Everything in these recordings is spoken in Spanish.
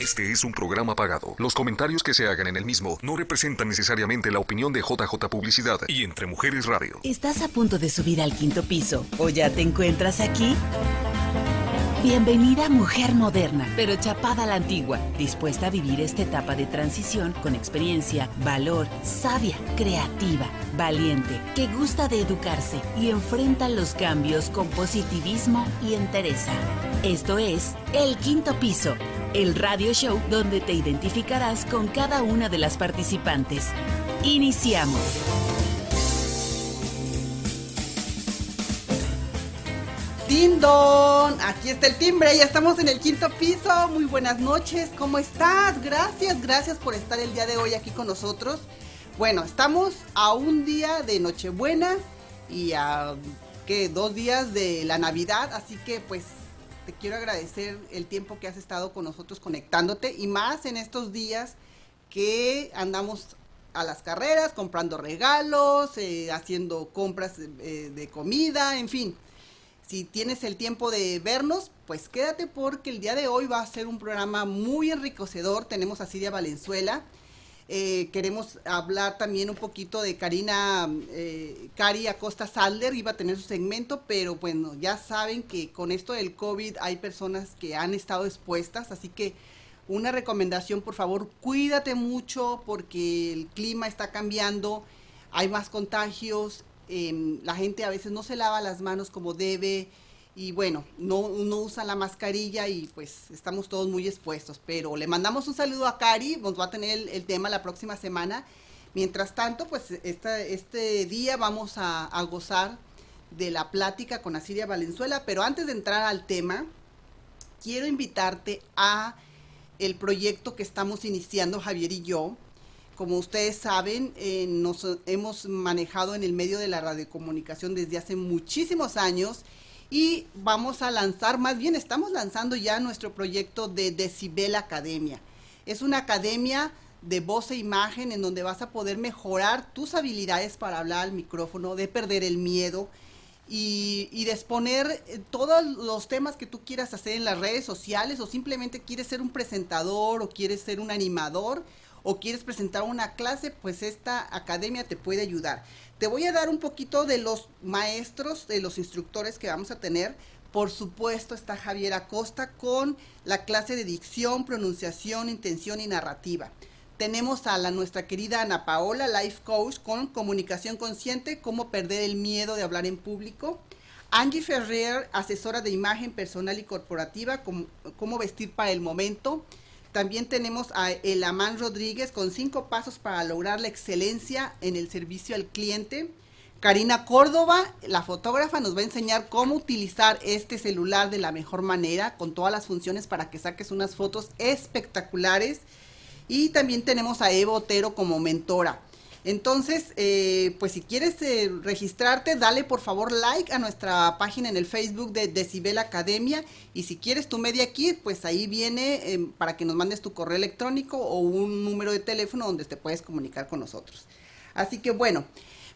Este es un programa pagado. Los comentarios que se hagan en el mismo no representan necesariamente la opinión de JJ Publicidad y Entre Mujeres Radio. ¿Estás a punto de subir al quinto piso o ya te encuentras aquí? Bienvenida mujer moderna, pero chapada a la antigua, dispuesta a vivir esta etapa de transición con experiencia, valor, sabia, creativa, valiente, que gusta de educarse y enfrenta los cambios con positivismo y entereza. Esto es El Quinto Piso el radio show donde te identificarás con cada una de las participantes. Iniciamos. Tindon, aquí está el timbre, ya estamos en el quinto piso. Muy buenas noches, ¿cómo estás? Gracias, gracias por estar el día de hoy aquí con nosotros. Bueno, estamos a un día de Nochebuena y a ¿qué? dos días de la Navidad, así que pues te quiero agradecer el tiempo que has estado con nosotros conectándote y más en estos días que andamos a las carreras, comprando regalos, eh, haciendo compras eh, de comida, en fin. Si tienes el tiempo de vernos, pues quédate porque el día de hoy va a ser un programa muy enriquecedor. Tenemos a Siria Valenzuela eh, queremos hablar también un poquito de Karina, eh, Cari Acosta Salder, iba a tener su segmento, pero bueno, ya saben que con esto del COVID hay personas que han estado expuestas, así que una recomendación, por favor, cuídate mucho porque el clima está cambiando, hay más contagios, em, la gente a veces no se lava las manos como debe, y bueno, no, no usan la mascarilla y pues estamos todos muy expuestos. Pero le mandamos un saludo a Cari, nos va a tener el, tema la próxima semana. Mientras tanto, pues esta, este día vamos a, a, gozar de la plática con Asiria Valenzuela, pero antes de entrar al tema, quiero invitarte a el proyecto que estamos iniciando Javier y yo. Como ustedes saben, eh, nos hemos manejado en el medio de la radiocomunicación desde hace muchísimos años y vamos a lanzar, más bien estamos lanzando ya nuestro proyecto de Decibel Academia. Es una academia de voz e imagen en donde vas a poder mejorar tus habilidades para hablar al micrófono, de perder el miedo y, y de exponer eh, todos los temas que tú quieras hacer en las redes sociales o simplemente quieres ser un presentador o quieres ser un animador o quieres presentar una clase, pues esta academia te puede ayudar. Te voy a dar un poquito de los maestros, de los instructores que vamos a tener. Por supuesto está Javier Acosta con la clase de dicción, pronunciación, intención y narrativa. Tenemos a la nuestra querida Ana Paola, life coach con comunicación consciente, cómo perder el miedo de hablar en público. Angie Ferrer, asesora de imagen personal y corporativa, cómo, cómo vestir para el momento. También tenemos a Elamán Rodríguez con cinco pasos para lograr la excelencia en el servicio al cliente. Karina Córdoba, la fotógrafa, nos va a enseñar cómo utilizar este celular de la mejor manera, con todas las funciones para que saques unas fotos espectaculares. Y también tenemos a Evo Otero como mentora. Entonces, eh, pues si quieres eh, registrarte, dale por favor like a nuestra página en el Facebook de Decibel Academia. Y si quieres tu media kit, pues ahí viene em, para que nos mandes tu correo electrónico o un número de teléfono donde te puedes comunicar con nosotros. Así que bueno,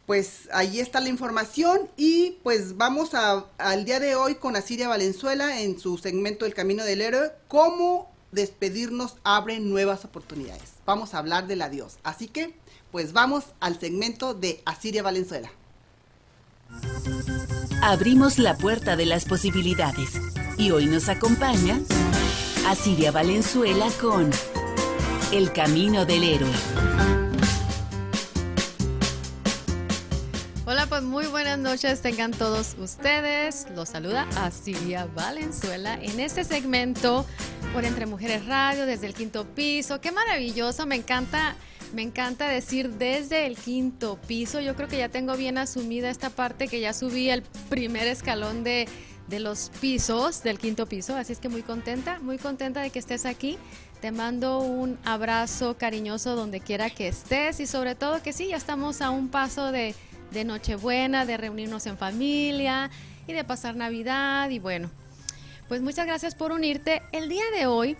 pues ahí está la información y pues vamos al día de hoy con Asiria Valenzuela en su segmento El Camino del Héroe, cómo despedirnos abre nuevas oportunidades. Vamos a hablar del adiós. Así que pues vamos al segmento de Asiria Valenzuela. Abrimos la puerta de las posibilidades y hoy nos acompaña Asiria Valenzuela con El Camino del Héroe. Hola, pues muy buenas noches tengan todos ustedes. Los saluda Asiria Valenzuela en este segmento por Entre Mujeres Radio desde el quinto piso. Qué maravilloso, me encanta me encanta decir desde el quinto piso. Yo creo que ya tengo bien asumida esta parte que ya subí el primer escalón de, de los pisos, del quinto piso. Así es que muy contenta, muy contenta de que estés aquí. Te mando un abrazo cariñoso donde quiera que estés y sobre todo que sí, ya estamos a un paso de, de Nochebuena, de reunirnos en familia y de pasar Navidad y bueno. Pues muchas gracias por unirte. El día de hoy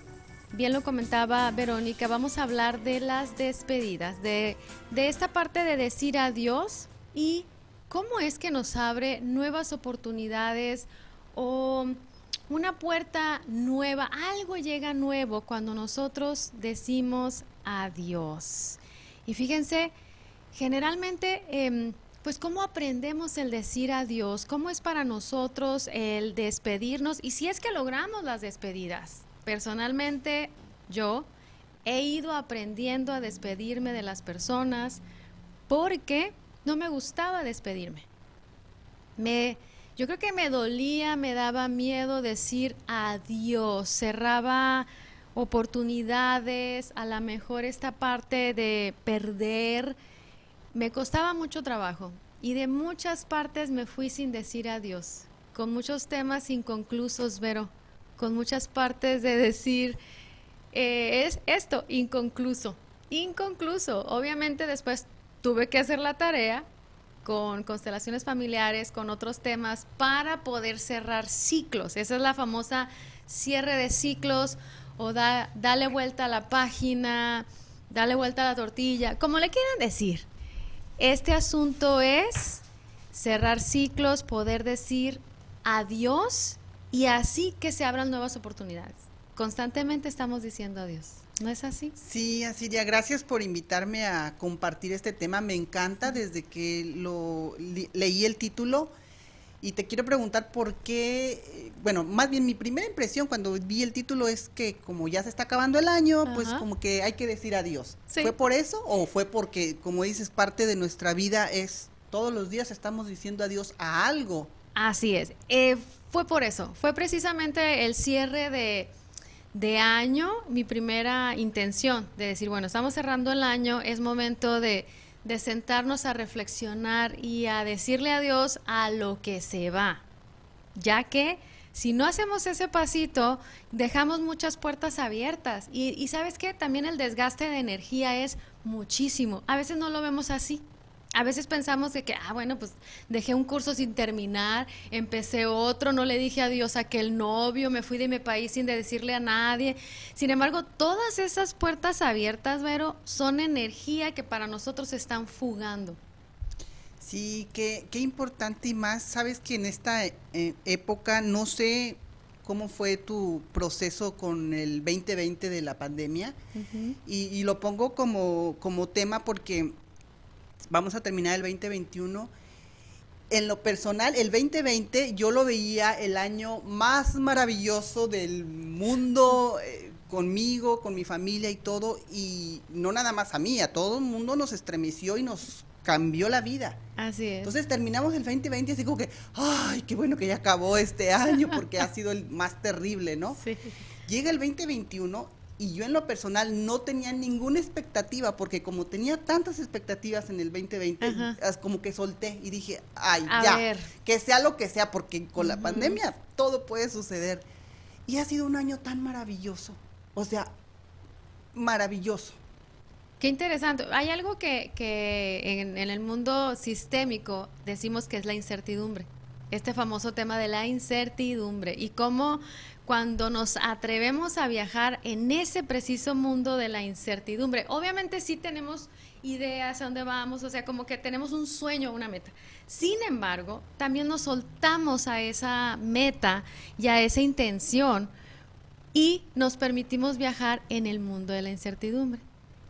bien lo comentaba Verónica, vamos a hablar de las despedidas, de, esta parte de decir adiós y cómo es que nos abre nuevas oportunidades o, una puerta nueva, algo llega nuevo cuando nosotros decimos adiós. Y fíjense, generalmente, em, pues cómo aprendemos el decir adiós, cómo es para nosotros el despedirnos y si es que logramos las despedidas. Personalmente, yo he ido aprendiendo a despedirme de las personas porque no me gustaba despedirme. Me, yo creo que me dolía, me daba miedo decir adiós, cerraba oportunidades, a lo mejor esta parte de perder, me costaba mucho trabajo y de muchas partes me fui sin decir adiós, con muchos temas inconclusos, Vero, con muchas partes de decir, eh, es esto, inconcluso, inconcluso. Obviamente después tuve que hacer la tarea con constelaciones familiares, con otros temas, para poder cerrar ciclos. Esa es la famosa cierre de ciclos o da, dale vuelta a la página, dale vuelta a la tortilla, como le quieran decir. Este asunto es cerrar ciclos, poder decir adiós y así que se abran nuevas oportunidades. Constantemente estamos diciendo adiós. ¿No es así? Sí, Asiria, gracias por invitarme a compartir este tema. Me encanta desde que lo leí el título y te quiero preguntar por qué, bueno, más bien mi primera impresión cuando vi el título es que como ya se está acabando el año, pues como que hay que decir adiós. ¿Fue por eso o fue porque, como dices, parte de nuestra vida es todos los días estamos diciendo adiós a algo? Así es. Eh, fue por eso. Fue precisamente el cierre de de año, mi primera intención de decir, bueno, estamos cerrando el año, es momento de, de sentarnos a reflexionar y a decirle adiós a lo que se va, ya que si no hacemos ese pasito, dejamos muchas puertas abiertas. Y, y, sabes qué, también el desgaste de energía es muchísimo. A veces no lo vemos así a veces pensamos de que, ah, bueno, pues dejé un curso sin terminar, empecé otro, no le dije adiós a aquel novio, me fui de mi país sin decirle a nadie. Sin embargo, todas esas puertas abiertas, Vero, son energía que para nosotros están fugando. Sí, qué, qué importante y más, sabes que en esta eh, época, no sé cómo fue tu proceso con el 2020 de la pandemia, y, y, lo pongo como, como tema porque vamos a terminar el 2021. En lo personal, el 2020 yo lo veía el año más maravilloso del mundo, eh, conmigo, con mi familia y todo, y no nada más a mí, a todo el mundo nos estremeció y nos cambió la vida. Así es. Entonces terminamos el 2020 así como que, ay, qué bueno que ya acabó este año porque ha sido el más terrible, ¿no? Sí. Llega el 2021 y yo en lo personal no tenía ninguna expectativa, porque como tenía tantas expectativas en el 2020, como que solté y dije, ay, ya, que sea lo que sea, porque con la pandemia todo puede suceder. Y ha sido un año tan maravilloso, o sea, maravilloso. Qué interesante. Hay algo que, que en, en el mundo sistémico decimos que es la incertidumbre este famoso tema de la incertidumbre y cómo cuando nos atrevemos a viajar en ese preciso mundo de la incertidumbre. Obviamente sí tenemos ideas a dónde vamos, o sea, como que tenemos un sueño, una meta. Sin embargo, también nos soltamos a esa meta y a esa intención y nos permitimos viajar en el mundo de la incertidumbre.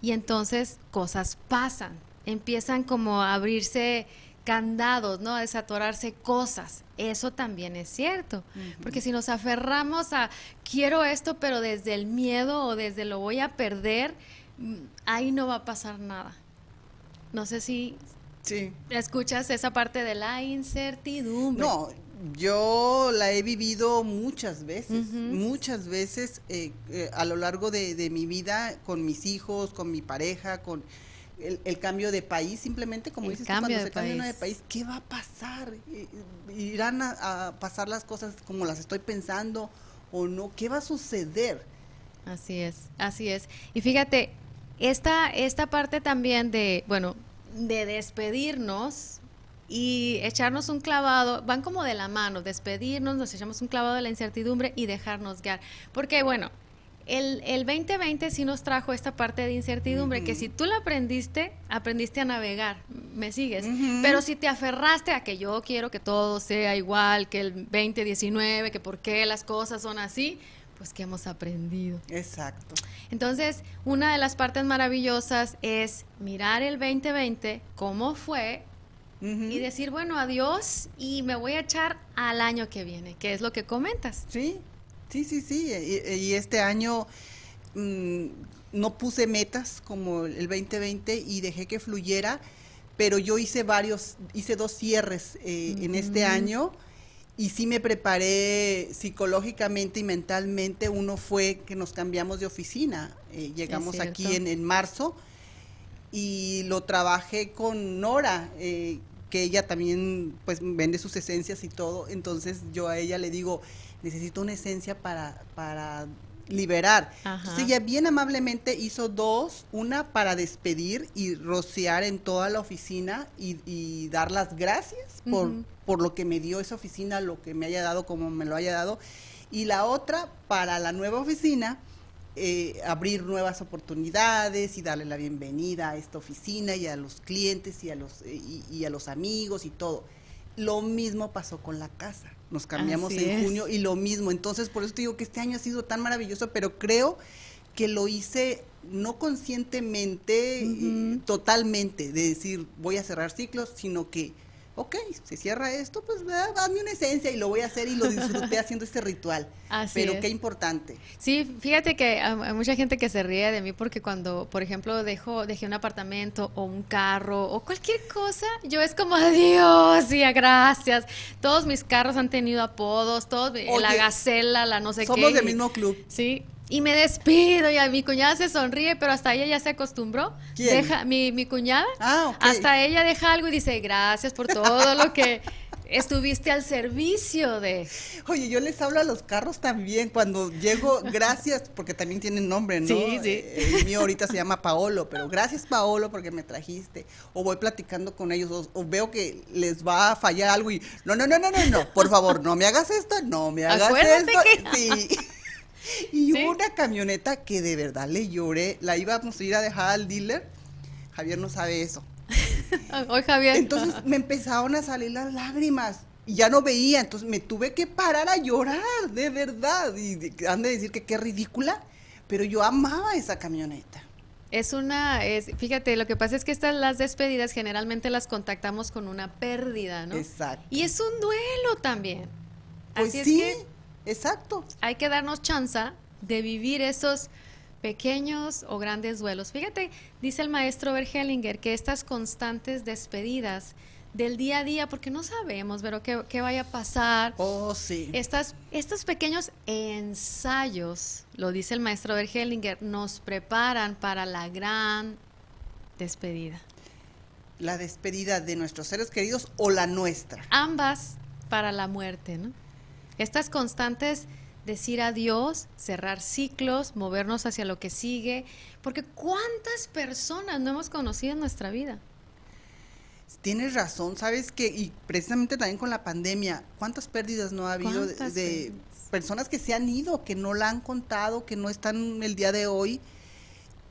Y entonces cosas pasan, empiezan como a abrirse candados, ¿no? A desatorarse cosas. Eso también es cierto. Porque si nos aferramos a quiero esto, pero desde el miedo o desde lo voy a perder, mm, ahí no va a pasar nada. No sé si sí. escuchas esa parte de la incertidumbre. No, yo la he vivido muchas veces, muchas veces eh, eh, a lo largo de, de mi vida con mis hijos, con mi pareja, con el, cambio de país, simplemente como dices cuando se cambia de país, ¿qué va a pasar? ¿Irán a, pasar las cosas como las estoy pensando o no? ¿Qué va a suceder? Así es, así es. Y fíjate, esta, esta parte también de, bueno, de despedirnos y echarnos un clavado, van como de la mano, despedirnos, nos echamos un clavado de la incertidumbre y dejarnos guiar. Porque, bueno, el, el 2020 sí nos trajo esta parte de incertidumbre, que si tú la aprendiste, aprendiste a navegar, ¿me sigues? Pero si te aferraste a que yo quiero que todo sea igual que el 2019, que por qué las cosas son así, pues que hemos aprendido. Exacto. Entonces, una de las partes maravillosas es mirar el 2020, cómo fue, y decir, bueno, adiós y me voy a echar al año que viene, que es lo que comentas. Sí, sí, sí, sí. Y, este año mm, no puse metas como el 2020 y dejé que fluyera, pero yo hice varios, hice dos cierres eh, en este año y sí me preparé psicológicamente y mentalmente. Uno fue que nos cambiamos de oficina. Eh, llegamos aquí en, en, marzo y lo trabajé con Nora, eh, que ella también pues vende sus esencias y todo. Entonces yo a ella le digo, necesito una esencia para, para liberar. Entonces ella bien amablemente hizo dos, una para despedir y rociar en toda la oficina y, dar las gracias por por lo que me dio esa oficina, lo que me haya dado, como me lo haya dado. Y la otra, para la nueva oficina, eh, abrir nuevas oportunidades y darle la bienvenida a esta oficina y a los clientes y a los, eh, y, a los amigos y todo. Lo mismo pasó con la casa. Nos cambiamos en junio y lo mismo. Entonces, por eso te digo que este año ha sido tan maravilloso, pero creo que lo hice no conscientemente, eh, totalmente, de decir voy a cerrar ciclos, sino que ok, se cierra esto, pues dame una esencia y lo voy a hacer y lo disfruté haciendo este ritual. Así Pero qué importante. Sí, fíjate que hay mucha gente que se ríe de mí porque cuando, por ejemplo, dejo, dejé un apartamento o un carro o cualquier cosa, yo es como adiós y gracias. Todos mis carros han tenido apodos, todos, la gacela, la no sé qué. Somos del mismo club. Sí, y me despido y a mi cuñada se sonríe, pero hasta ella ya se acostumbró. Deja, mi, mi cuñada, ah, hasta ella deja algo y dice, gracias por todo lo que estuviste al servicio de... Oye, yo les hablo a los carros también cuando llego, gracias, porque también tienen nombre, ¿no? Sí, sí. Eh, el mío ahorita se llama Paolo, pero gracias Paolo porque me trajiste. O voy platicando con ellos, o, veo que les va a fallar algo y, no, no, no, no, no, no, por favor, no me hagas esto, no me hagas esto. Sí. Y hubo una camioneta que de verdad le lloré. La íbamos a ir a dejar al dealer. Javier no sabe eso. Hoy Javier. Entonces me empezaron a salir las lágrimas. Y ya no veía, entonces me tuve que parar a llorar, de verdad. Y han de decir que qué ridícula, pero yo amaba esa camioneta. Es una, es, fíjate, lo que pasa es que estas las despedidas generalmente las contactamos con una pérdida, ¿no? Exacto. Y es un duelo también. Pues sí. Es que Exacto. Hay que darnos chance de vivir esos pequeños o grandes duelos. Fíjate, dice el maestro Bergelinger que estas constantes despedidas del día a día, porque no sabemos, pero qué, vaya a pasar. Oh, sí. Estas, estos pequeños ensayos, lo dice el maestro Bergelinger, nos preparan para la gran despedida. La despedida de nuestros seres queridos o la nuestra. Ambas para la muerte, ¿no? Estas constantes decir adiós, cerrar ciclos, movernos hacia lo que sigue, porque ¿cuántas personas no hemos conocido en nuestra vida? Tienes razón, sabes que, y precisamente también con la pandemia, ¿cuántas pérdidas no ha habido de, personas que se han ido, que no la han contado, que no están el día de hoy?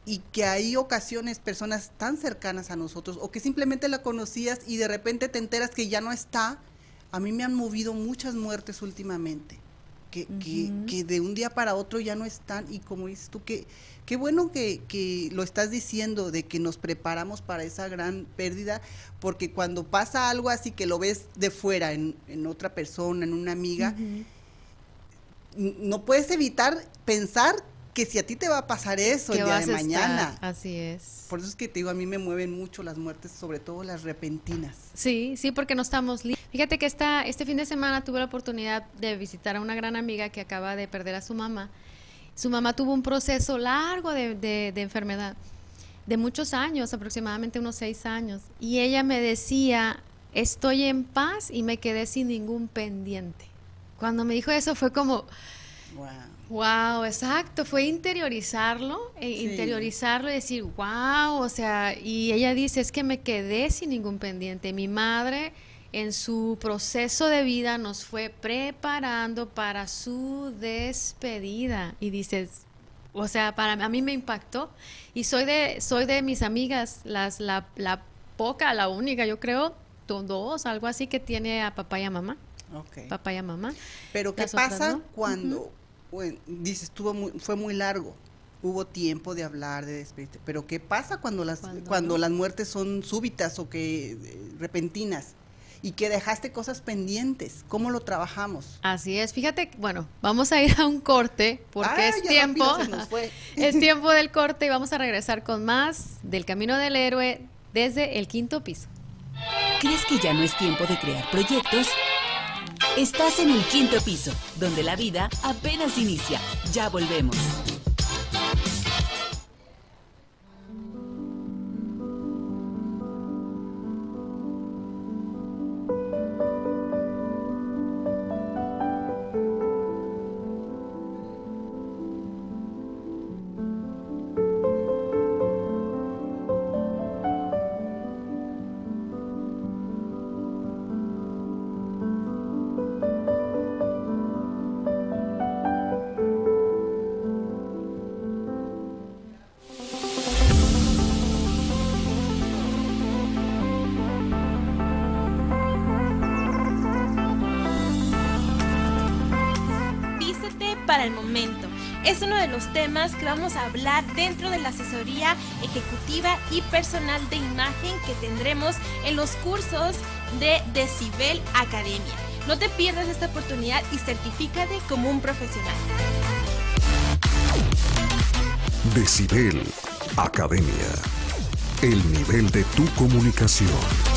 y que hay ocasiones personas tan cercanas a nosotros o que simplemente la conocías y de repente te enteras que ya no está a mí me han movido muchas muertes últimamente, que, que, de un día para otro ya no están. Y como dices tú, que qué bueno que, que, lo estás diciendo, de que nos preparamos para esa gran pérdida, porque cuando pasa algo así que lo ves de fuera, en, en otra persona, en una amiga, no puedes evitar pensar que si a ti te va a pasar eso el día de mañana. Así es. Por eso es que te digo, a mí me mueven mucho las muertes, sobre todo las repentinas. Sí, sí, porque no estamos Fíjate que esta, este fin de semana tuve la oportunidad de visitar a una gran amiga que acaba de perder a su mamá. Su mamá tuvo un proceso largo de, de enfermedad, de muchos años, aproximadamente unos seis años. Y ella me decía, estoy en paz y me quedé sin ningún pendiente. Cuando me dijo eso fue como, Wow, exacto, fue interiorizarlo, e interiorizarlo y decir, wow, o sea, y ella dice, es que me quedé sin ningún pendiente. Mi madre en su proceso de vida nos fue preparando para su despedida y dices, o sea, para a mí me impactó y soy de soy de mis amigas, las la, la poca, la única, yo creo, dos, algo así que tiene a papá y a mamá. Ok. Papá y a mamá. Pero ¿qué otras pasa no. cuando, bueno, dices, tuvo muy- fue muy largo, hubo tiempo de hablar, de despedirte, pero ¿qué pasa cuando las, Cuando cuando no. las muertes son súbitas o que eh, repentinas y que dejaste cosas pendientes? ¿Cómo lo trabajamos? Así es, fíjate, bueno, vamos a ir a un corte porque Ah, es tiempo, es tiempo del corte y vamos a regresar con más del Camino del Héroe desde el quinto piso. ¿Crees que ya no es tiempo de crear proyectos? Estás en el quinto piso, donde la vida apenas inicia. Ya volvemos. Es uno de los temas que vamos a hablar dentro de la asesoría ejecutiva y personal de imagen que tendremos en los cursos de Decibel Academia. No te pierdas esta oportunidad y certifícate como un profesional. Decibel Academia. El nivel de tu comunicación.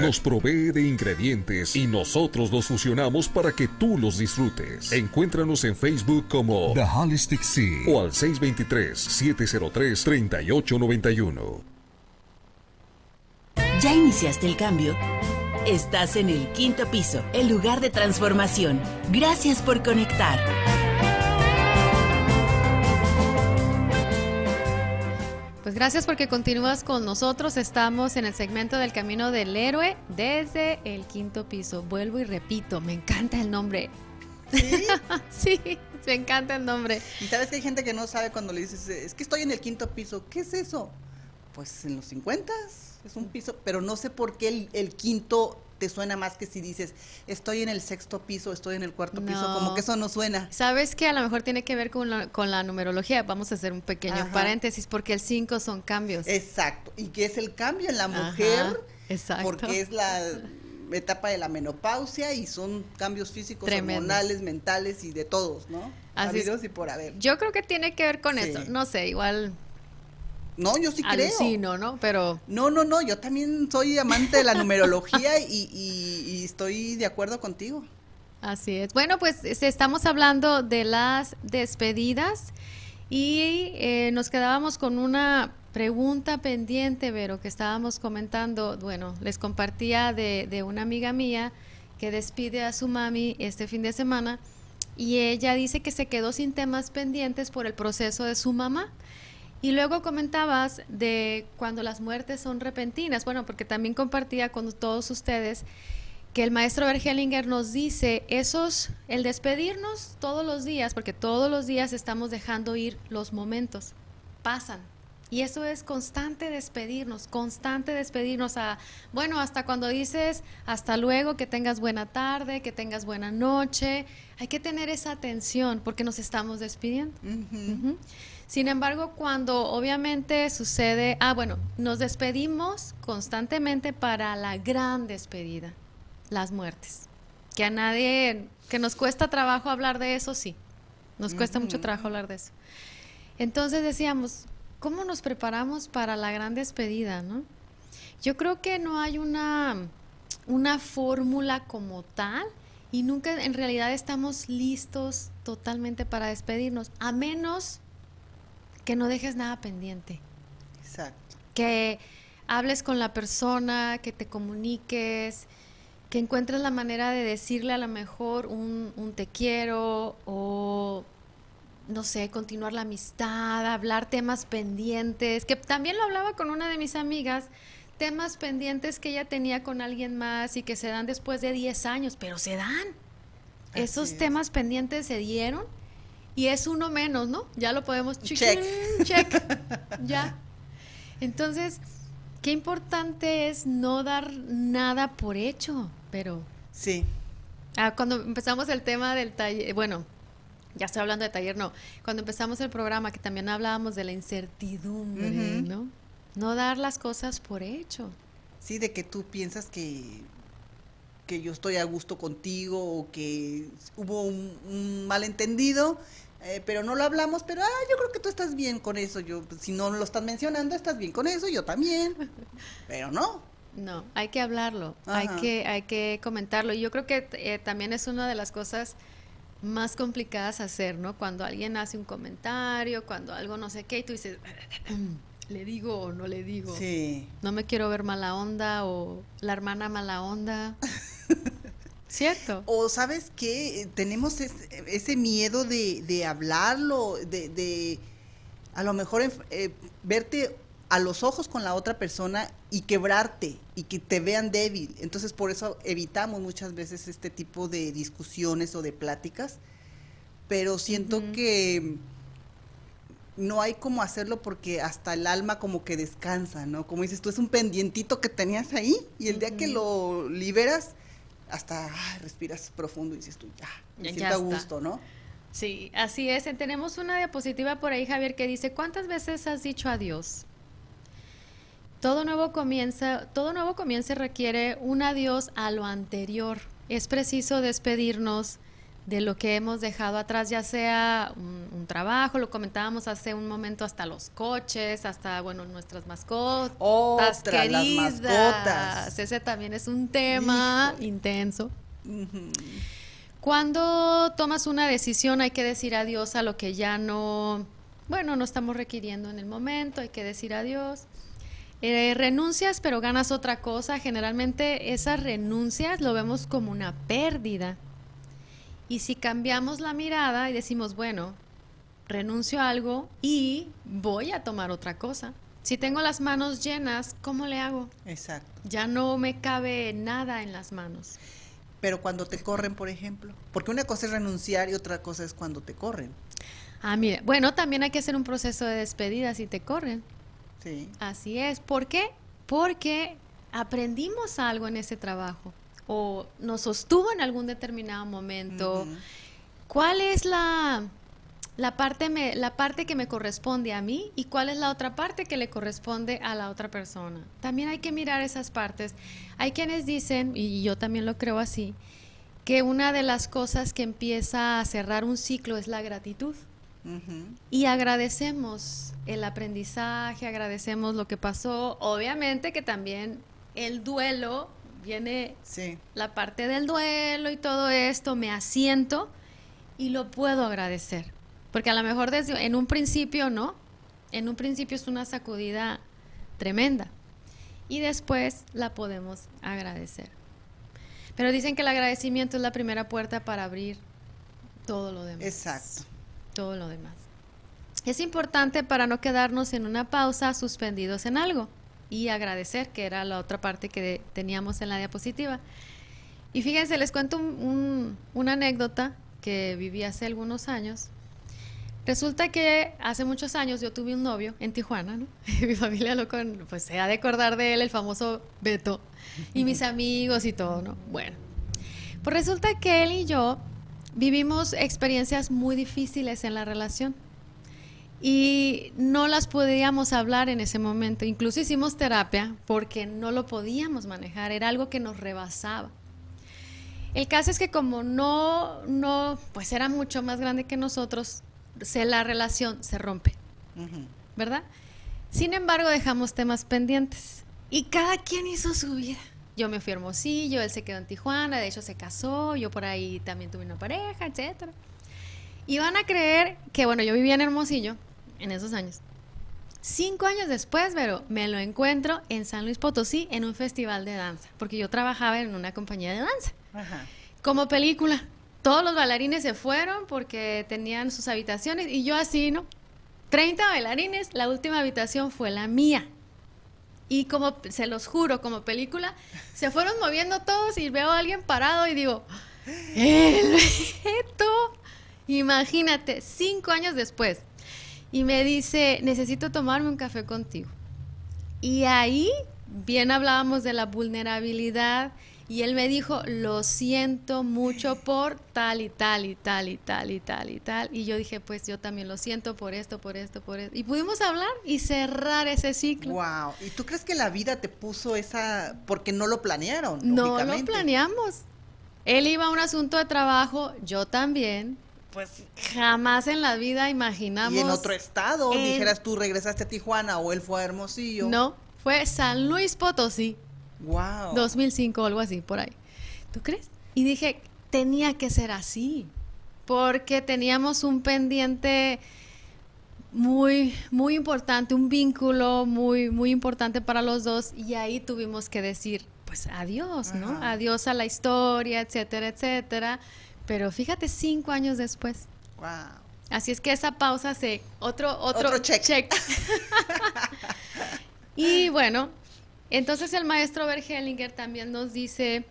nos provee de ingredientes y nosotros los fusionamos para que tú los disfrutes. Encuéntranos en Facebook como The Holistic Sea o al 623-703-3891. ¿Ya iniciaste el cambio? Estás en el quinto piso, el lugar de transformación. Gracias por conectar. Pues gracias porque continúas con nosotros. Estamos en el segmento del Camino del Héroe desde el quinto piso. Vuelvo y repito, me encanta el nombre. ¿Sí? sí, me encanta el nombre. Y sabes que hay gente que no sabe cuando le dices, es que estoy en el quinto piso. ¿Qué es eso? Pues en los 50 es un piso, pero no sé por qué el, el quinto te suena más que si dices, estoy en el sexto piso, estoy en el cuarto piso, como que eso no suena. Sabes que a lo mejor tiene que ver con la, con la numerología. Vamos a hacer un pequeño Ajá. paréntesis porque el 5 son cambios. Exacto. Y que es el cambio en la Ajá, mujer, exacto. porque es la etapa de la menopausia y son cambios físicos, Tremendo. hormonales, mentales y de todos, ¿no? Así es. Y por haber. Yo creo que tiene que ver con Sí. esto. No sé, igual No, yo sí creo. alucino, ¿no? Pero No, no, no, yo también soy amante de la numerología y, y- y estoy de acuerdo contigo. Así es. Bueno, pues este, estamos hablando de las despedidas y eh, nos quedábamos con una pregunta pendiente, Vero, que estábamos comentando. Bueno, les compartía de, de una amiga mía que despide a su mami este fin de semana y ella dice que se quedó sin temas pendientes por el proceso de su mamá. Y luego comentabas de cuando las muertes son repentinas, bueno, porque también compartía con todos ustedes que el maestro Bergelinger nos dice, esos, el despedirnos todos los días, porque todos los días estamos dejando ir los momentos, pasan. Y eso es constante despedirnos, constante despedirnos a, bueno, hasta cuando dices hasta luego, que tengas buena tarde, que tengas buena noche, hay que tener esa atención porque nos estamos despidiendo. Sin embargo, cuando obviamente sucede, ah, bueno, nos despedimos constantemente para la gran despedida, las muertes. Que a nadie, que nos cuesta trabajo hablar de eso, sí. Nos cuesta mucho trabajo hablar de eso. Entonces decíamos, ¿cómo nos preparamos para la gran despedida, no? Yo creo que no hay una, una fórmula como tal y nunca en realidad estamos listos totalmente para despedirnos, a menos que no dejes nada pendiente. Exacto. Que hables con la persona, que te comuniques, que encuentres la manera de decirle a lo mejor un, un te quiero o no sé, continuar la amistad, hablar temas pendientes, que también lo hablaba con una de mis amigas, temas pendientes que ella tenía con alguien más y que se dan después de 10 años, pero se dan. Esos temas pendientes se dieron y es uno menos, ¿no? Ya lo podemos check. check. ya. Entonces, qué importante es no dar nada por hecho, pero Sí. Ah, cuando empezamos el tema del taller, bueno, ya estoy hablando de taller, no. Cuando empezamos el programa, que también hablábamos de la incertidumbre. ¿no? No dar las cosas por hecho. Sí, de que tú piensas que, que yo estoy a gusto contigo o que hubo un, un malentendido, eh, pero no lo hablamos, pero ah, yo creo que tú estás bien con eso. Yo, pues, si no lo estás mencionando, estás bien con eso, yo también. Pero no. No, hay que hablarlo, hay que, hay que comentarlo. Y yo creo que eh, también es una de las cosas más complicadas hacer, ¿no? Cuando alguien hace un comentario, cuando algo no sé qué, y tú dices, ¿le digo o no le digo? Sí. No me quiero ver mala onda o la hermana mala onda. ¿Cierto? O sabes que tenemos es- ese miedo de, de hablarlo, de, de a lo mejor eh, verte a los ojos con la otra persona y quebrarte y que te vean débil. Entonces por eso evitamos muchas veces este tipo de discusiones o de pláticas. Pero siento que no hay como hacerlo porque hasta el alma como que descansa, ¿no? Como dices tú, es un pendientito que tenías ahí y el día que lo liberas, hasta ay, respiras profundo y dices tú, ya, me Ya- siento ya a está. gusto, ¿no? Sí, así es. Tenemos una diapositiva por ahí, Javier, que dice, ¿cuántas veces has dicho adiós? Todo nuevo comienza, todo nuevo comienzo requiere un adiós a lo anterior. Es preciso despedirnos de lo que hemos dejado atrás, ya sea un, un trabajo, lo comentábamos hace un momento, hasta los coches, hasta, bueno, nuestras mascotas Otra, las queridas. mascotas. Ese también es un tema intenso. Cuando tomas una decisión hay que decir adiós a lo que ya no, bueno, no estamos requiriendo en el momento, hay que decir adiós. Eh, renuncias pero ganas otra cosa, generalmente esas renuncias lo vemos como una pérdida. Y si cambiamos la mirada y decimos, bueno, renuncio a algo y voy a tomar otra cosa. Si tengo las manos llenas, ¿cómo le hago? Exacto. Ya no me cabe nada en las manos. Pero cuando te corren, por ejemplo, porque una cosa es renunciar y otra cosa es cuando te corren. Ah, mira, bueno, también hay que hacer un proceso de despedida si te corren. Sí. Así es. ¿Por qué? Porque aprendimos algo en ese trabajo o nos sostuvo en algún determinado momento. ¿Cuál es la, la, parte me- la parte que me corresponde a mí y cuál es la otra parte que le corresponde a la otra persona? También hay que mirar esas partes. Hay quienes dicen, y yo también lo creo así, que una de las cosas que empieza a cerrar un ciclo es la gratitud. Y agradecemos el aprendizaje, agradecemos lo que pasó. Obviamente que también el duelo, viene Sí. la parte del duelo y todo esto, me asiento y lo puedo agradecer. Porque a lo mejor desde, en un principio no, en un principio es una sacudida tremenda y después la podemos agradecer. Pero dicen que el agradecimiento es la primera puerta para abrir todo lo demás Exacto. todo lo demás. Es importante para no quedarnos en una pausa suspendidos en algo y agradecer, que era la otra parte que teníamos en la diapositiva. Y fíjense, les cuento un- un- una anécdota que viví hace algunos años. Resulta que hace muchos años yo tuve un novio en Tijuana, ¿no? Y mi familia lo con, pues se ha de acordar de él, el famoso Beto, y mis amigos y todo, ¿no? Bueno, pues resulta que él y yo vivimos experiencias muy difíciles en la relación y no las podíamos hablar en ese momento. Incluso hicimos terapia porque no lo podíamos manejar, era algo que nos rebasaba. El caso es que como no, no, pues era mucho más grande que nosotros, se, la relación se rompe. ¿verdad? Sin embargo, dejamos temas pendientes y cada quien hizo su vida. Yo me fui a Hermosillo, él se quedó en Tijuana, de hecho se casó, yo por ahí también tuve una pareja, etcétera. Y van a creer que, bueno, yo vivía en Hermosillo en esos años. Cinco años después, pero me lo encuentro en San Luis Potosí en un festival de danza, porque yo trabajaba en una compañía de danza. Ajá. Como película. Todos los bailarines se fueron porque tenían sus habitaciones y yo así, ¿no? 30 bailarines, la última habitación fue la mía. Y como, se los juro, como película, se fueron moviendo todos y veo a alguien parado y digo, ¡El Beto! Imagínate, cinco años después. Y me dice, necesito tomarme un café contigo. Y ahí, bien hablábamos de la vulnerabilidad y él me dijo, lo siento mucho por tal y tal y tal y tal y tal y tal. Y yo dije, pues yo también lo siento por esto, por esto, por esto. Y pudimos hablar y cerrar ese ciclo. Wow. ¿Y tú crees que la vida te puso esa porque no lo planearon? No lo planeamos. Él iba a un asunto de trabajo, yo también. Pues jamás en la vida imaginamos. Y en otro estado, en- dijeras tú, regresaste a Tijuana o él fue a Hermosillo. No, fue San Luis Potosí. Wow. 2005 o algo así, por ahí. ¿Tú crees? Y dije, tenía que ser así, porque teníamos un pendiente muy, muy importante, un vínculo muy, muy importante para los dos, y ahí tuvimos que decir, pues adiós, ¿no? Ajá. Adiós a la historia, etcétera, etcétera. Pero fíjate, cinco años después. Wow. Así es que esa pausa se otro otro, Otro check. y bueno, entonces el maestro Bergelinger también nos dice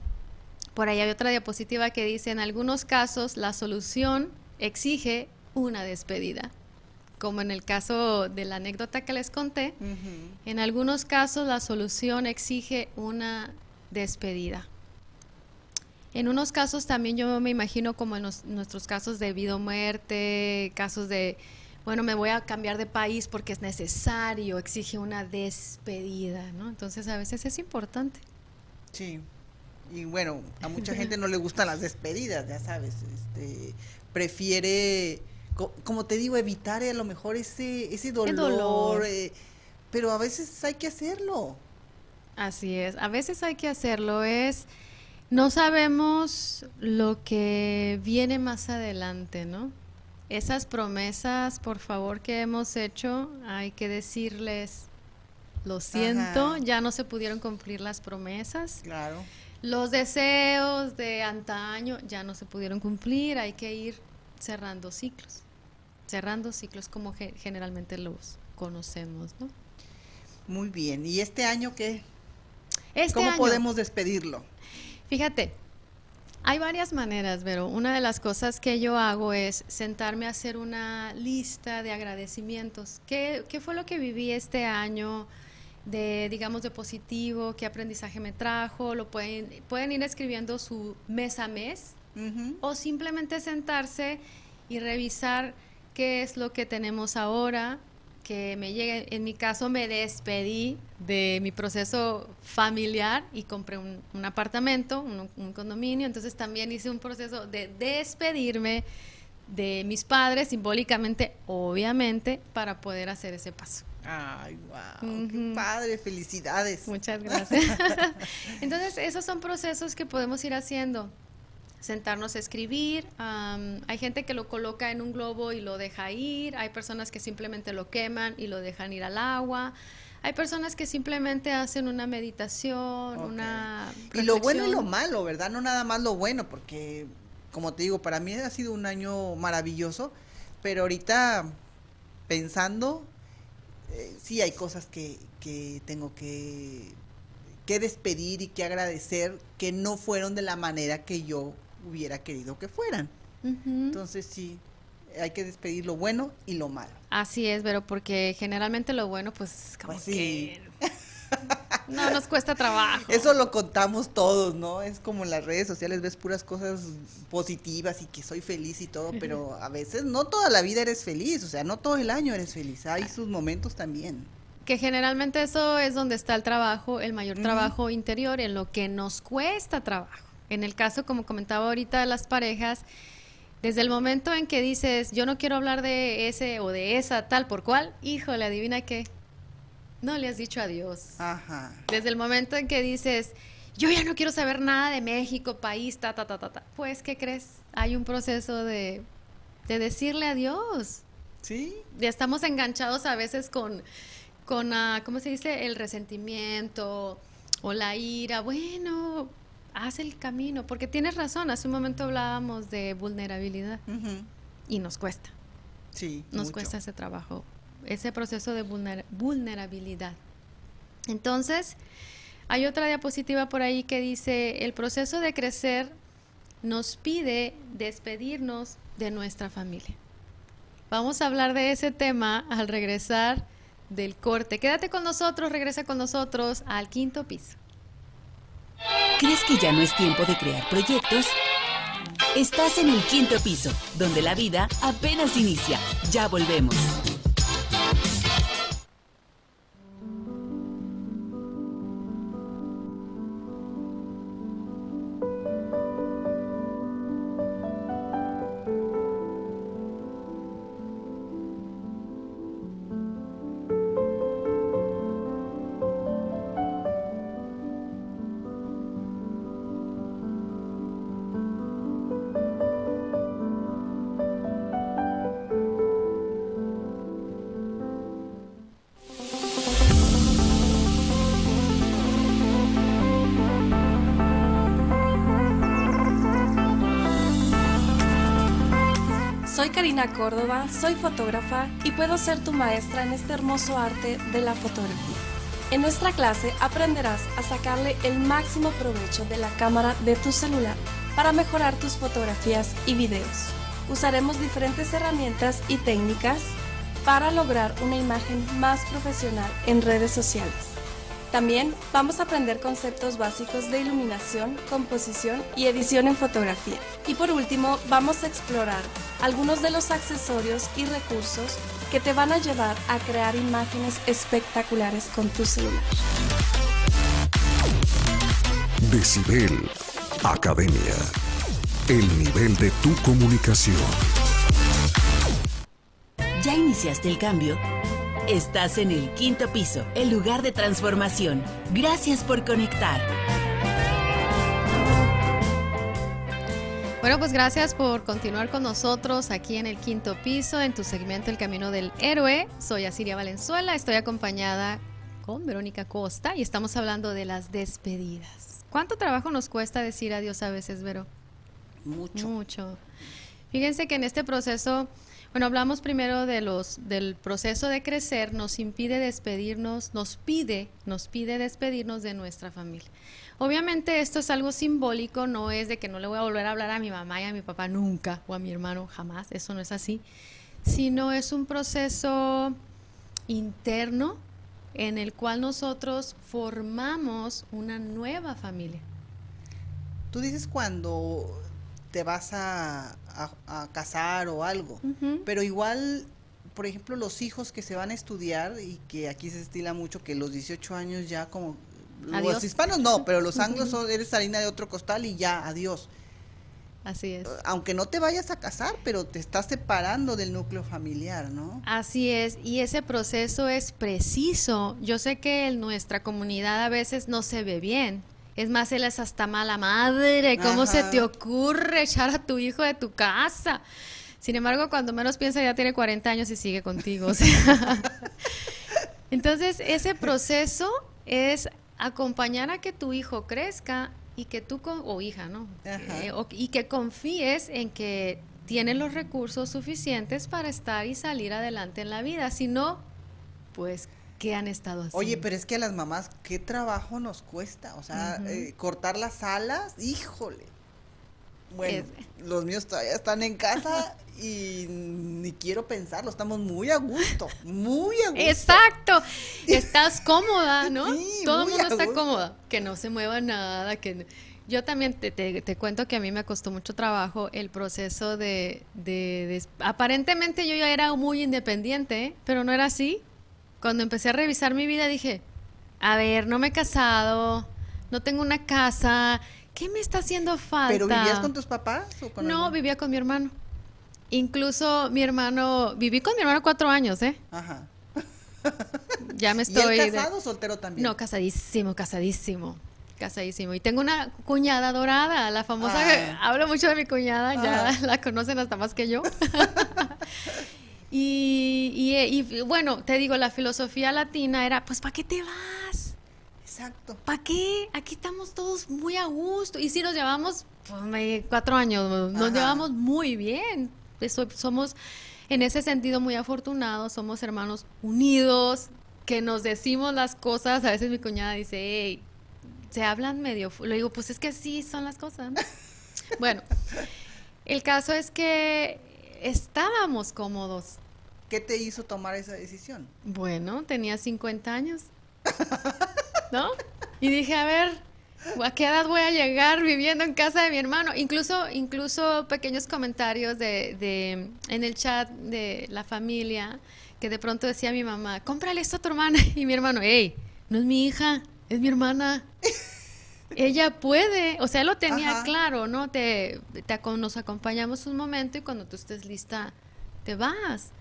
por ahí hay otra diapositiva que dice en algunos casos la solución exige una despedida. Como en el caso de la anécdota que les conté, en algunos casos la solución exige una despedida. En unos casos también yo me imagino como en los- nuestros casos de vida o muerte, casos de, bueno, me voy a cambiar de país porque es necesario, exige una despedida, ¿no? Entonces a veces es importante. Sí. Y bueno, a mucha gente no le gustan las despedidas, ya sabes. Este, prefiere, co- como te digo, evitar a lo mejor ese, ese dolor. dolor. eh, pero a veces hay que hacerlo. Así es, a veces hay que hacerlo, es, no sabemos lo que viene más adelante, ¿no? Esas promesas, por favor, que hemos hecho, hay que decirles, lo siento, Ajá. ya no se pudieron cumplir las promesas, Claro. los deseos de antaño ya no se pudieron cumplir, hay que ir cerrando ciclos, cerrando ciclos como ge- generalmente los conocemos, ¿no? Muy bien. ¿Y este año qué? Este ¿Cómo año- podemos despedirlo? Fíjate, hay varias maneras, pero una de las cosas que yo hago es sentarme a hacer una lista de agradecimientos. ¿Qué, qué fue lo que viví este año de, digamos, de positivo? ¿Qué aprendizaje me trajo? Lo pueden, pueden ir escribiendo su mes a mes o simplemente sentarse y revisar qué es lo que tenemos ahora, que me llegue. En mi caso me despedí de mi proceso familiar y compré un, un apartamento, un, un condominio, entonces también hice un proceso de despedirme de mis padres simbólicamente, obviamente, para poder hacer ese paso. Ay, wow. Qué padre. Felicidades. Muchas gracias. Entonces, esos son procesos que podemos ir haciendo. Sentarnos a escribir. am, hay gente que lo coloca en un globo y lo deja ir. Hay personas que simplemente lo queman y lo dejan ir al agua. Hay personas que simplemente hacen una meditación, una... Y lo bueno y lo malo, ¿verdad? No nada más lo bueno, porque, como te digo, para mí ha sido un año maravilloso, pero ahorita pensando, eh, sí hay cosas que, que tengo que, que despedir y que agradecer que no fueron de la manera que yo hubiera querido que fueran. Entonces sí, hay que despedir lo bueno y lo malo. Así es, pero porque generalmente lo bueno, pues, como Pues sí. que no nos cuesta trabajo. Eso lo contamos todos, ¿no? Es como en las redes sociales ves puras cosas positivas y que soy feliz y todo, pero a veces no toda la vida eres feliz, o sea, no todo el año eres feliz, hay sus momentos también. Que generalmente eso es donde está el trabajo, el mayor trabajo interior, en lo que nos cuesta trabajo. En el caso, como comentaba ahorita, de las parejas, desde el momento en que dices, yo no quiero hablar de ese o de esa tal por cual, híjole, adivina qué, no le has dicho adiós. Ajá. Desde el momento en que dices, yo ya no quiero saber nada de México, país, ta, ta, ta, ta, ta. Pues, ¿qué crees? Hay un proceso de, de decirle adiós. Sí. Ya estamos enganchados a veces con, con ah, ¿cómo se dice? El resentimiento o la ira. Bueno, haz el camino, porque tienes razón, hace un momento hablábamos de vulnerabilidad y nos cuesta, Sí. nos mucho. cuesta ese trabajo, ese proceso de vulner- vulnerabilidad. Entonces, hay otra diapositiva por ahí que dice, el proceso de crecer nos pide despedirnos de nuestra familia. Vamos a hablar de ese tema al regresar del corte. Quédate con nosotros, regresa con nosotros al quinto piso. ¿Crees que ya no es tiempo de crear proyectos? Estás en el quinto piso, donde la vida apenas inicia. Ya volvemos. Karina Córdoba, soy fotógrafa y puedo ser tu maestra en este hermoso arte de la fotografía. En nuestra clase aprenderás a sacarle el máximo provecho de la cámara de tu celular para mejorar tus fotografías y videos. Usaremos diferentes herramientas y técnicas para lograr una imagen más profesional en redes sociales. También vamos a aprender conceptos básicos de iluminación, composición y edición en fotografía. Y por último, vamos a explorar algunos de los accesorios y recursos que te van a llevar a crear imágenes espectaculares con tu celular. Decibel Academia. El nivel de tu comunicación. ¿Ya iniciaste el cambio? Estás en el quinto piso, el lugar de transformación. Gracias por conectar. Bueno, pues gracias por continuar con nosotros aquí en el quinto piso, en tu segmento El Camino del Héroe. Soy Asiria Valenzuela, estoy acompañada con Verónica Costa y estamos hablando de las despedidas. ¿Cuánto trabajo nos cuesta decir adiós a veces, Vero? Mucho. Mucho. Fíjense que en este proceso, bueno, hablamos primero de los del proceso de crecer, nos impide despedirnos, nos pide, nos pide despedirnos de nuestra familia. Obviamente esto es algo simbólico, no es de que no le voy a volver a hablar a mi mamá y a mi papá nunca o a mi hermano jamás, eso no es así, sino es un proceso interno en el cual nosotros formamos una nueva familia. Tú dices cuando te vas a, a- a casar o algo, pero igual, por ejemplo, los hijos que se van a estudiar y que aquí se estila mucho que los 18 años ya como... Adiós. Los hispanos no, pero los anglos son, eres harina de otro costal y ya, adiós. Así es. Aunque no te vayas a casar, pero te estás separando del núcleo familiar, ¿no? Así es, y ese proceso es preciso. Yo sé que en nuestra comunidad a veces no se ve bien. Es más, él es hasta mala madre. ¿Cómo se te ocurre echar a tu hijo de tu casa? Sin embargo, cuando menos piensa ya tiene 40 años y sigue contigo. o sea. Entonces, ese proceso es acompañar a que tu hijo crezca y que tú, con- o hija, ¿no? Eh, o- y que confíes en que tiene los recursos suficientes para estar y salir adelante en la vida. Si no, pues, ¿qué han estado haciendo? Oye, pero es que a las mamás, ¿qué trabajo nos cuesta? O sea, eh, cortar las alas, híjole. Bueno, Es- los míos todavía están en casa y ni quiero pensarlo, estamos muy a gusto, muy a gusto. Exacto, estás cómoda, ¿no? Sí, Todo el mundo está cómoda, que no se mueva nada, que yo también te, te- te cuento que a mí me costó mucho trabajo el proceso de, de- de- aparentemente yo ya era muy independiente, ¿eh? pero no era así. Cuando empecé a revisar mi vida dije, a ver, no me he casado, no tengo una casa, ¿qué me está haciendo falta? ¿Pero vivías con tus papás o con No, vivía con mi hermano. Incluso mi hermano, viví con mi hermano cuatro años, ¿eh? Ajá. Ya me ¿Y estoy... de- casado o soltero también? No, casadísimo, casadísimo. casadísimo. Y tengo una cuñada dorada, la famosa, Ah. hablo mucho de mi cuñada, ya Ajá. la conocen hasta más que yo. y, y- y, bueno, te digo, la filosofía latina era, pues, ¿para qué te vas? Exacto. ¿Para qué? Aquí estamos todos muy a gusto. Y si nos llevamos, pues, cuatro años, nos Ajá. llevamos muy bien. Eso- somos, en ese sentido, muy afortunados. Somos hermanos unidos, que nos decimos las cosas. A veces mi cuñada dice, hey, se hablan medio... fu-". Le digo, pues es que así son las cosas. ¿no?". bueno, el caso es que estábamos cómodos. ¿Qué te hizo tomar esa decisión? Bueno, tenía 50 años. ¿No? Y dije, a ver, ¿a qué edad voy a llegar viviendo en casa de mi hermano? Incluso, incluso pequeños comentarios de, de- en el chat de la familia que de pronto decía mi mamá, cómprale esto a tu hermana. Y mi hermano, hey, no es mi hija, es mi hermana. Ella puede, o sea, él lo tenía Ajá. claro, ¿no? Te, te nos acompañamos un momento y cuando tú estés lista, te vas.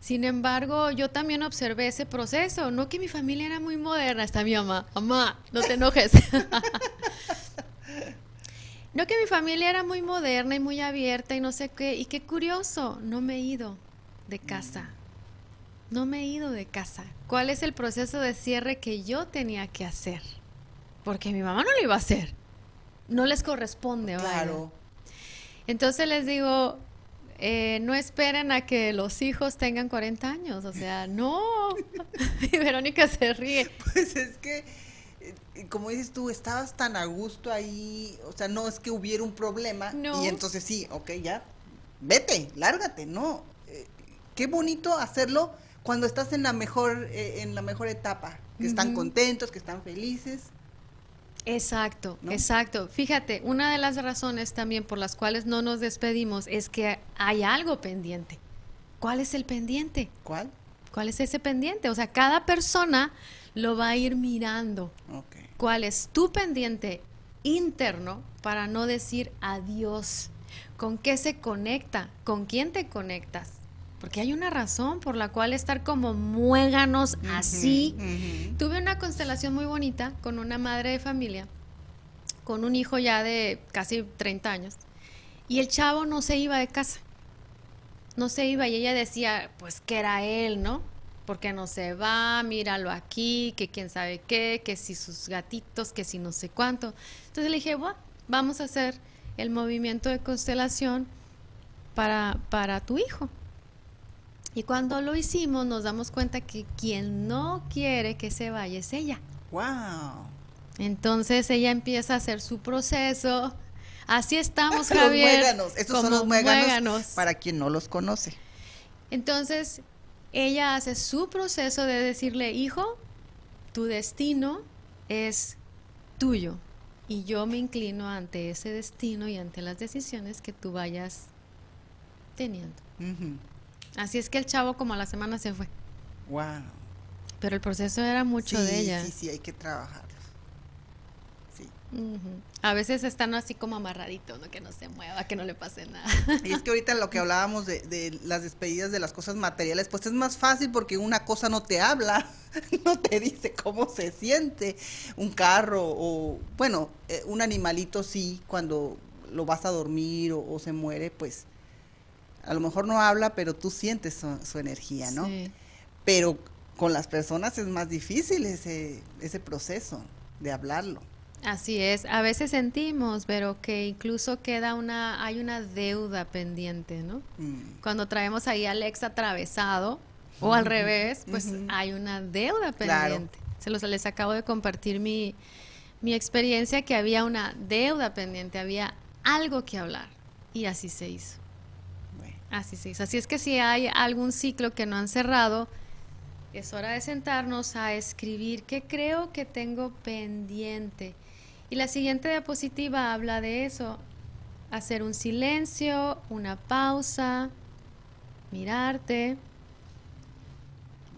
Sin embargo, yo también observé ese proceso. No que mi familia era muy moderna, está mi mamá. Mamá, no te enojes. no que mi familia era muy moderna y muy abierta y no sé qué. Y qué curioso, no me he ido de casa. No me he ido de casa. ¿Cuál es el proceso de cierre que yo tenía que hacer? Porque mi mamá no lo iba a hacer. No les corresponde. Claro. Entonces les digo, eh, no esperen a que los hijos tengan 40 años, o sea, no. Y Verónica se ríe. Pues es que, eh, como dices tú, estabas tan a gusto ahí, o sea, no es que hubiera un problema. No. Y entonces sí, ok, ya, vete, lárgate, ¿no? Eh, qué bonito hacerlo cuando estás en la mejor, eh, en la mejor etapa, que están contentos, que están felices. Exacto, ¿No? exacto. Fíjate, una de las razones también por las cuales no nos despedimos es que hay algo pendiente. ¿Cuál es el pendiente? ¿Cuál? ¿Cuál es ese pendiente? O sea, cada persona lo va a ir mirando. Cuál es tu pendiente interno para no decir adiós. ¿Con qué se conecta? ¿Con quién te conectas? Porque hay una razón por la cual estar como muéganos así. Tuve una constelación muy bonita con una madre de familia, con un hijo ya de casi 30 años, y el chavo no se iba de casa. No se iba y ella decía, pues que era él, ¿no? Porque no se va, míralo aquí, que quién sabe qué, que si sus gatitos, que si no sé cuánto. Entonces le dije, bueno, vamos a hacer el movimiento de constelación para, para tu hijo. Y cuando lo hicimos nos damos cuenta que quien no quiere que se vaya es ella. Wow. Entonces ella empieza a hacer su proceso. Así estamos, Los Javier. muéganos, estos son los muéganos, muéganos. para quien no los conoce. Entonces ella hace su proceso de decirle, hijo, tu destino es tuyo. Y yo me inclino ante ese destino y ante las decisiones que tú vayas teniendo. Ujú. Así es que el chavo como a la semana se fue. Wow. Pero el proceso era mucho sí, de ella. Sí, sí, hay que trabajarlos. Sí. A veces están así como amarraditos, ¿no? que no se mueva, que no le pase nada. Y es que ahorita lo que hablábamos de, de las despedidas de las cosas materiales, pues es más fácil porque una cosa no te habla, no te dice cómo se siente. Un carro o, bueno, eh, un animalito sí, cuando lo vas a dormir o, o se muere, pues a lo mejor no habla, pero tú sientes su, su energía, ¿no? Sí. Pero con las personas es más difícil ese, ese proceso de hablarlo. Así es, a veces sentimos, pero que incluso queda una, hay una deuda pendiente, ¿no? Mm. Cuando traemos ahí al ex atravesado, o al revés, pues hay una deuda Claro. pendiente. Se los les acabo de compartir mi, mi experiencia que había una deuda pendiente, había algo que hablar. Y así se hizo. Así hizo. Así es que si hay algún ciclo que no han cerrado, es hora de sentarnos a escribir qué creo que tengo pendiente. Y la siguiente diapositiva habla de eso. Hacer un silencio, una pausa, mirarte,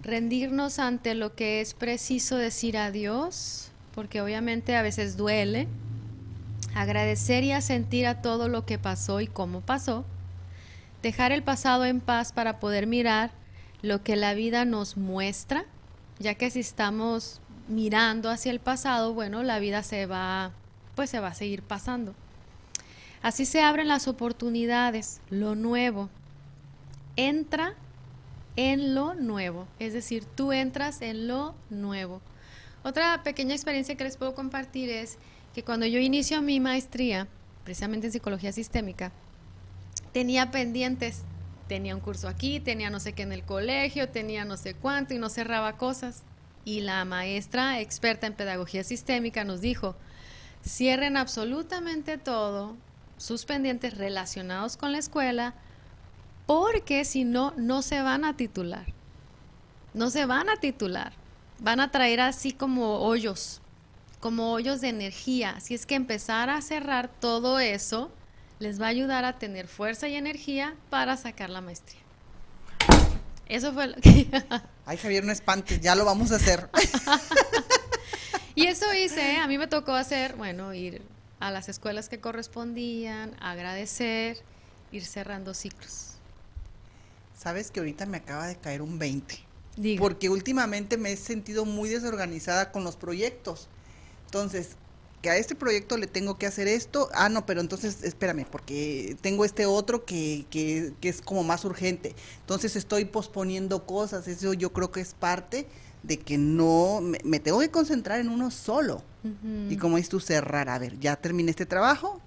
rendirnos ante lo que es preciso decir adiós, porque obviamente a veces duele. Agradecer y asentir a todo lo que pasó y cómo pasó dejar el pasado en paz para poder mirar lo que la vida nos muestra, ya que si estamos mirando hacia el pasado, bueno, la vida se va, pues se va a seguir pasando. Así se abren las oportunidades, lo nuevo. Entra en lo nuevo, es decir, tú entras en lo nuevo. Otra pequeña experiencia que les puedo compartir es que cuando yo inicio mi maestría, precisamente en psicología sistémica, tenía pendientes. Tenía un curso aquí, tenía no sé qué en el colegio, tenía no sé cuánto y no cerraba cosas. Y la maestra experta en pedagogía sistémica nos dijo, cierren absolutamente todo, sus pendientes relacionados con la escuela, porque si no, no se van a titular. No se van a titular. Van a traer así como hoyos, como hoyos de energía. Así es que empezar a cerrar todo eso les va a ayudar a tener fuerza y energía para sacar la maestría. Eso fue lo que... Ay, Javier, no espantes, ya lo vamos a hacer. y eso hice, a mí me tocó hacer, bueno, ir a las escuelas que correspondían, agradecer, ir cerrando ciclos. Sabes que ahorita me acaba de caer un 20. Porque últimamente me he sentido muy desorganizada con los proyectos. Entonces, que a este proyecto le tengo que hacer esto, ah, no, pero entonces espérame, porque tengo este otro que, que, que es como más urgente. Entonces estoy posponiendo cosas, eso yo creo que es parte de que no, me, tengo que concentrar en uno solo. Y como dices tú, cerrar, a ver, ya terminé este trabajo,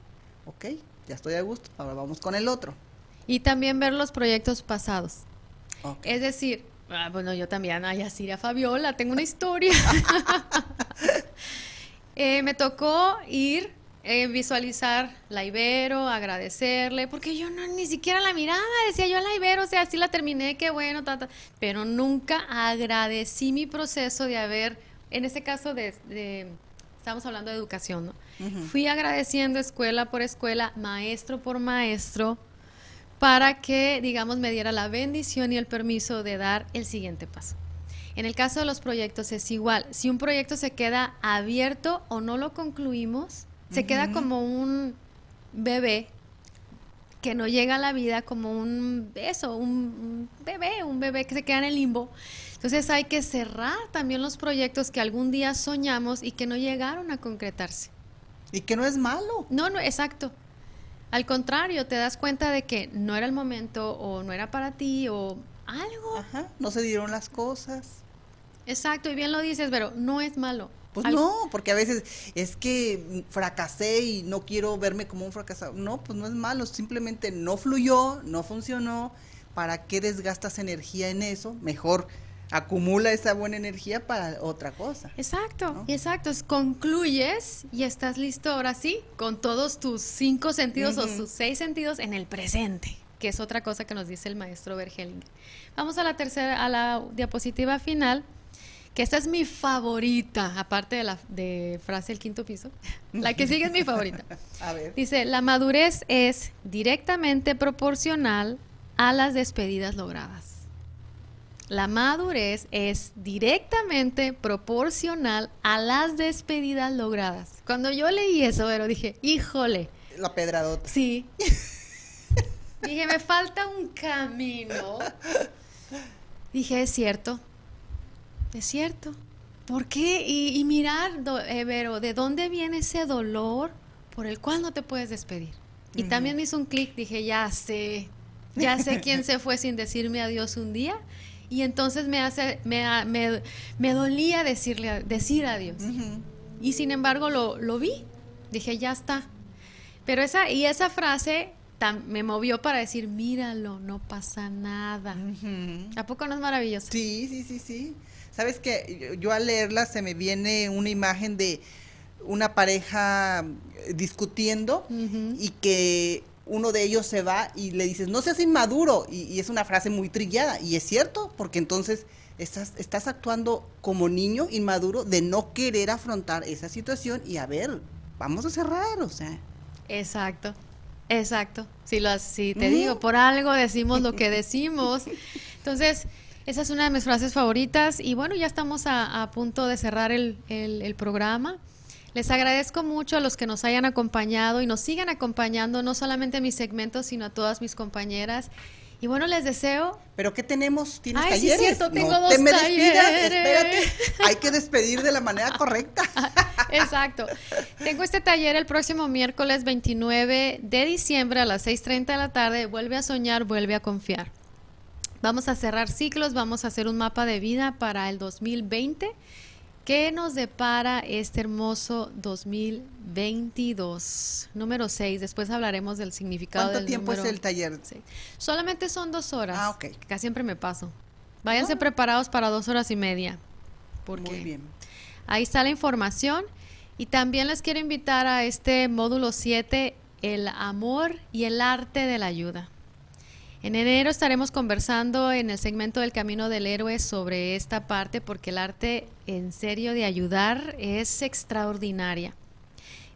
ok, ya estoy a gusto, ahora vamos con el otro. Y también ver los proyectos pasados. Es decir, ah, bueno, yo también, ay, así a Fabiola, tengo una historia. Eh, me tocó ir, eh, visualizar la Ibero, agradecerle, porque yo no ni siquiera la miraba, decía yo a la Ibero, o sea, así la terminé, qué bueno, pero nunca agradecí mi proceso de haber, en este caso de, estamos hablando de educación, ¿no? Fui agradeciendo escuela por escuela, maestro por maestro, para que, digamos, me diera la bendición y el permiso de dar el siguiente paso. En el caso de los proyectos es igual. Si un proyecto se queda abierto o no lo concluimos, se queda como un bebé que no llega a la vida como un beso, un bebé, un bebé que se queda en el limbo. Entonces hay que cerrar también los proyectos que algún día soñamos y que no llegaron a concretarse. Y que no es malo. No, no, exacto. Al contrario, te das cuenta de que no era el momento o no era para ti o algo. Ajá, no se dieron las cosas. Exacto, y bien lo dices, pero no es malo. Pues no, porque a veces es que fracasé y no quiero verme como un fracasado. No, pues no es malo, simplemente no fluyó, no funcionó. ¿Para qué desgastas energía en eso? Mejor acumula esa buena energía para otra cosa. Exacto, exacto. concluyes y estás listo ahora sí con todos tus cinco sentidos o sus seis sentidos en el presente, que es otra cosa que nos dice el maestro Bergeling. Vamos a la tercera, a la diapositiva final que esta es mi favorita, aparte de la de frase del quinto piso. La que sigue es mi favorita. A ver. Dice, la madurez es directamente proporcional a las despedidas logradas. La madurez es directamente proporcional a las despedidas logradas. Cuando yo leí eso, pero dije, híjole. La pedradota. Sí. dije, me falta un camino. Dije, es cierto, es cierto. ¿Por qué? Y, mirar, Evero, ¿de dónde viene ese dolor por el cual no te puedes despedir? Y también me hizo un clic, dije, ya sé, ya sé quién se fue sin decirme adiós un día. Y entonces me hace, me, me, dolía decirle, decir adiós. Y sin embargo lo, lo, vi. Dije, ya está. Pero esa, y esa frase me movió para decir, míralo, no pasa nada. ¿A poco no es maravilloso? Sí, sí, sí, sí. Sabes que yo al leerla se me viene una imagen de una pareja eh, discutiendo y que uno de ellos se va y le dices, no seas inmaduro. Y, es una frase muy trillada. Y es cierto, porque entonces estás, estás actuando como niño inmaduro de no querer afrontar esa situación y a ver, vamos a cerrar, o sea. Exacto. Exacto. Si, lo, si te digo, por algo decimos lo que decimos. Entonces, esa es una de mis frases favoritas y bueno, ya estamos a, punto de cerrar el, programa. Les agradezco mucho a los que nos hayan acompañado y nos sigan acompañando, no solamente a mis segmentos, sino a todas mis compañeras. Y bueno, les deseo. ¿Pero qué tenemos? ¿Tienes Ay, sí, talleres? cierto, tengo no dos te me despidas, espérate. Hay que despedir de la manera correcta. Exacto. Tengo este taller el próximo miércoles 29 de diciembre a las 6.30 de la tarde. Vuelve a soñar, vuelve a confiar. Vamos a cerrar ciclos, vamos a hacer un mapa de vida para el 2020. ¿Qué nos depara este hermoso 2022? Número 6. Después hablaremos del significado ¿Cuánto del tiempo es el taller? seis. Solamente son dos horas. Ah, ok. Casi siempre me paso. Váyanse Ah. preparados para dos horas y media. Porque Muy bien. Ahí está la información. Y también les quiero invitar a este módulo 7, el amor y el arte de la ayuda. En enero estaremos conversando en el segmento del Camino del Héroe sobre esta parte porque el arte en serio de ayudar es extraordinaria.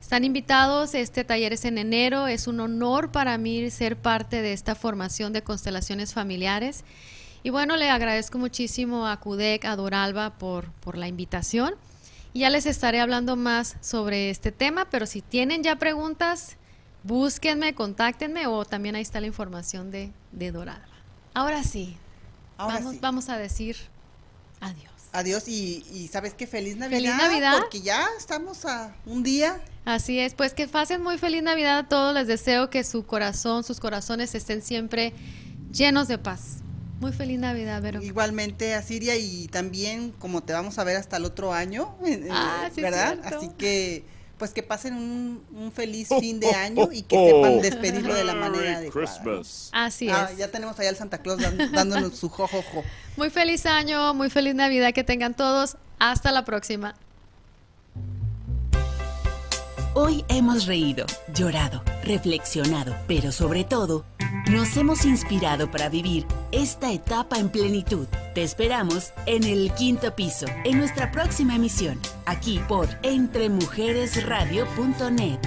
Están invitados, este taller es en enero, es un honor para mí ser parte de esta formación de constelaciones familiares. Y bueno, le agradezco muchísimo a CUDEC, a Doralba por, por la invitación. Y ya les estaré hablando más sobre este tema, pero si tienen ya preguntas, búsquenme, contáctenme o también ahí está la información de, de Doralba. Ahora sí, Ahora vamos, sí. vamos a decir adiós. Adiós y, y sabes qué feliz Navidad. Feliz Navidad. Porque ya estamos a un día. Así es, pues que pasen muy feliz Navidad a todos. Les deseo que su corazón, sus corazones estén siempre llenos de paz. Muy feliz Navidad, Vero. Igualmente a Siria y también como te vamos a ver hasta el otro año, Ah, sí, ¿verdad? Así que pues que pasen un, un feliz fin de año y que sepan despedirlo de la manera adecuada. ¿no? Así es. Ah, ya tenemos allá al Santa Claus dándonos su jojojo. Muy feliz año, muy feliz Navidad que tengan todos. Hasta la próxima. Hoy hemos reído, llorado, reflexionado, pero sobre todo, nos hemos inspirado para vivir esta etapa en plenitud. Te esperamos en el quinto piso, en nuestra próxima emisión, aquí por entremujeresradio.net.